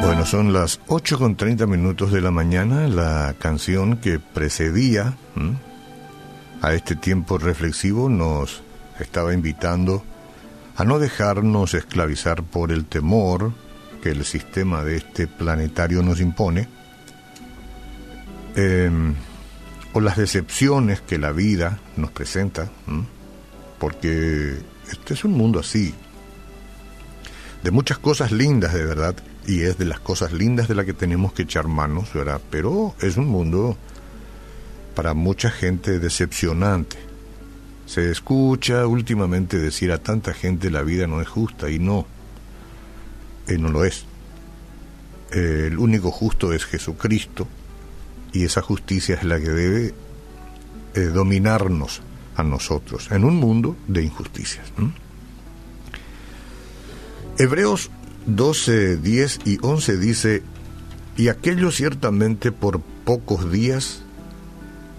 Bueno, son las 8 con 30 minutos de la mañana. La canción que precedía a este tiempo reflexivo nos estaba invitando a no dejarnos esclavizar por el temor que el sistema de este planetario nos impone, em, o las decepciones que la vida nos presenta, porque este es un mundo así, de muchas cosas lindas de verdad, y es de las cosas lindas de las que tenemos que echar manos, ¿verdad? Pero es un mundo para mucha gente decepcionante. Se escucha últimamente decir a tanta gente la vida no es justa y no, eh, no lo es. el único justo es Jesucristo y esa justicia es la que debe eh, dominarnos a nosotros en un mundo de injusticias. Hebreos 12, 10 y 11 dice, y aquellos ciertamente por pocos días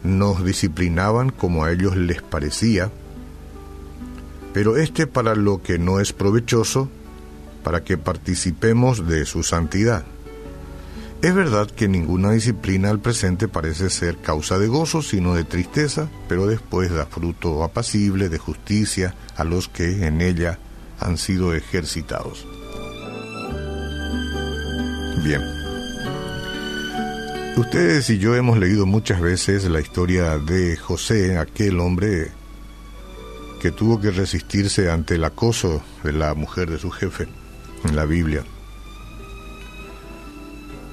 nos disciplinaban como a ellos les parecía, pero este para lo que no es provechoso, para que participemos de su santidad. Es verdad que ninguna disciplina al presente parece ser causa de gozo, sino de tristeza, pero después da fruto apacible de justicia a los que en ella han sido ejercitados. Bien. Ustedes y yo hemos leído muchas veces la historia de José, aquel hombre que tuvo que resistirse ante el acoso de la mujer de su jefe en la Biblia.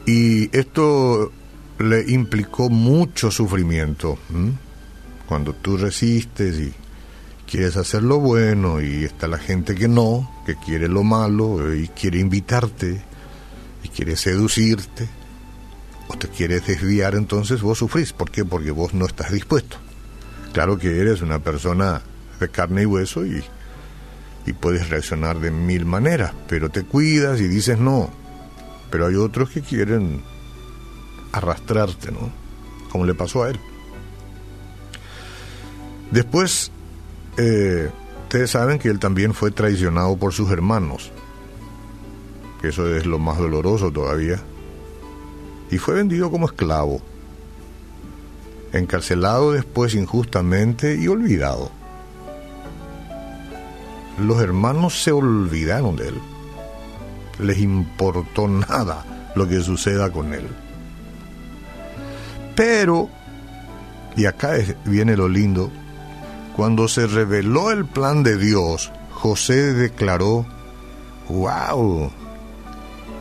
Y esto le implicó mucho sufrimiento. Cuando tú resistes y quieres hacer lo bueno y está la gente que no, que quiere lo malo y quiere invitarte y quiere seducirte o te quiere desviar, entonces vos sufrís. ¿Por qué? Porque vos no estás dispuesto. Claro que eres una persona de carne y hueso y, y puedes reaccionar de mil maneras, pero te cuidas y dices no. Pero hay otros que quieren arrastrarte, ¿no? Como le pasó a él. Después, eh, ustedes saben que él también fue traicionado por sus hermanos eso es lo más doloroso todavía, y fue vendido como esclavo, encarcelado después injustamente y olvidado. Los hermanos se olvidaron de él, les importó nada lo que suceda con él. Pero, y acá viene lo lindo, cuando se reveló el plan de Dios, José declaró, wow,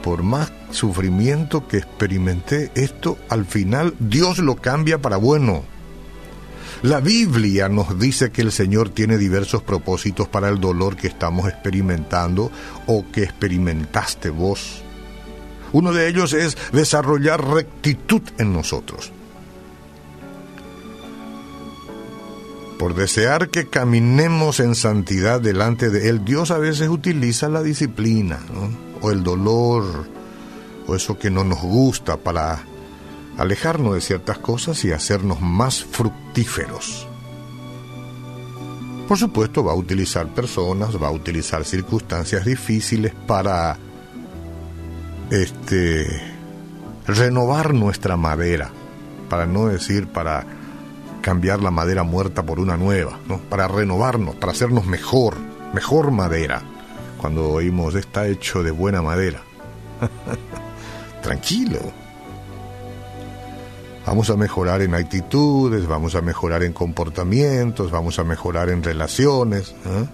por más sufrimiento que experimenté, esto al final Dios lo cambia para bueno. La Biblia nos dice que el Señor tiene diversos propósitos para el dolor que estamos experimentando o que experimentaste vos. Uno de ellos es desarrollar rectitud en nosotros. Por desear que caminemos en santidad delante de Él, Dios a veces utiliza la disciplina, ¿no? o el dolor o eso que no nos gusta para alejarnos de ciertas cosas y hacernos más fructíferos. Por supuesto va a utilizar personas, va a utilizar circunstancias difíciles para este renovar nuestra madera, para no decir para cambiar la madera muerta por una nueva, ¿no? para renovarnos, para hacernos mejor, mejor madera cuando oímos está hecho de buena madera. Tranquilo. Vamos a mejorar en actitudes, vamos a mejorar en comportamientos, vamos a mejorar en relaciones. ¿eh?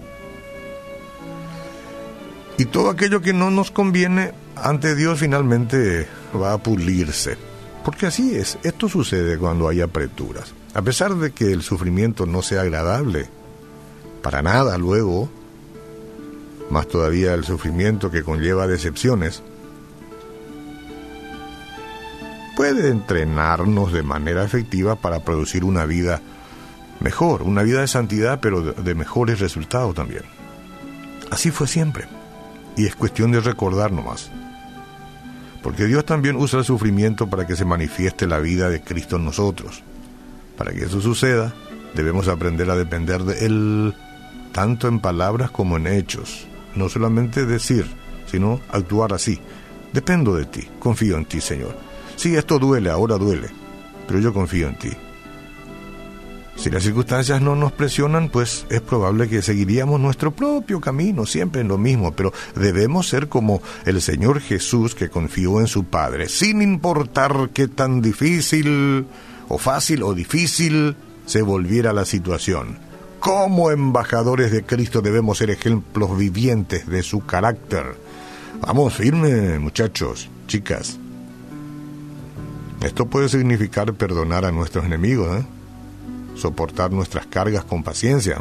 Y todo aquello que no nos conviene ante Dios finalmente va a pulirse. Porque así es, esto sucede cuando hay apreturas. A pesar de que el sufrimiento no sea agradable, para nada luego, más todavía el sufrimiento que conlleva decepciones, puede entrenarnos de manera efectiva para producir una vida mejor, una vida de santidad, pero de mejores resultados también. Así fue siempre. Y es cuestión de recordar nomás. Porque Dios también usa el sufrimiento para que se manifieste la vida de Cristo en nosotros. Para que eso suceda, debemos aprender a depender de Él, tanto en palabras como en hechos. No solamente decir, sino actuar así. Dependo de ti, confío en ti, Señor. Sí, esto duele, ahora duele, pero yo confío en ti. Si las circunstancias no nos presionan, pues es probable que seguiríamos nuestro propio camino, siempre en lo mismo, pero debemos ser como el Señor Jesús que confió en su Padre, sin importar qué tan difícil o fácil o difícil se volviera la situación. Como embajadores de Cristo debemos ser ejemplos vivientes de su carácter. Vamos, firme, muchachos, chicas. Esto puede significar perdonar a nuestros enemigos, ¿eh? soportar nuestras cargas con paciencia,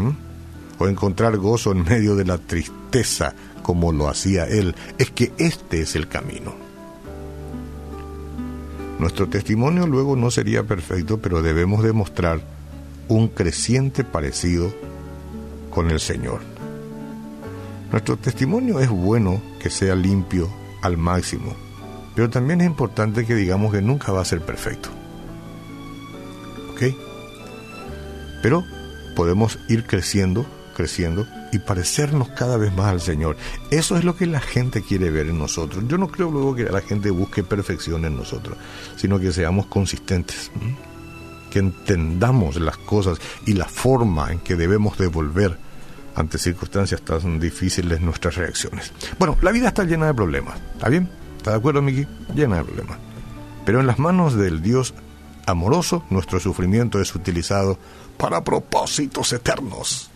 o encontrar gozo en medio de la tristeza como lo hacía él. Es que este es el camino. Nuestro testimonio luego no sería perfecto, pero debemos demostrar un creciente parecido con el Señor. Nuestro testimonio es bueno que sea limpio al máximo, pero también es importante que digamos que nunca va a ser perfecto. ¿Ok? Pero podemos ir creciendo, creciendo y parecernos cada vez más al Señor. Eso es lo que la gente quiere ver en nosotros. Yo no creo luego que la gente busque perfección en nosotros, sino que seamos consistentes, que entendamos las cosas y la forma en que debemos devolver ante circunstancias tan difíciles nuestras reacciones. Bueno, la vida está llena de problemas, ¿está bien? ¿Está de acuerdo, Miki? Llena de problemas. Pero en las manos del Dios amoroso, nuestro sufrimiento es utilizado para propósitos eternos.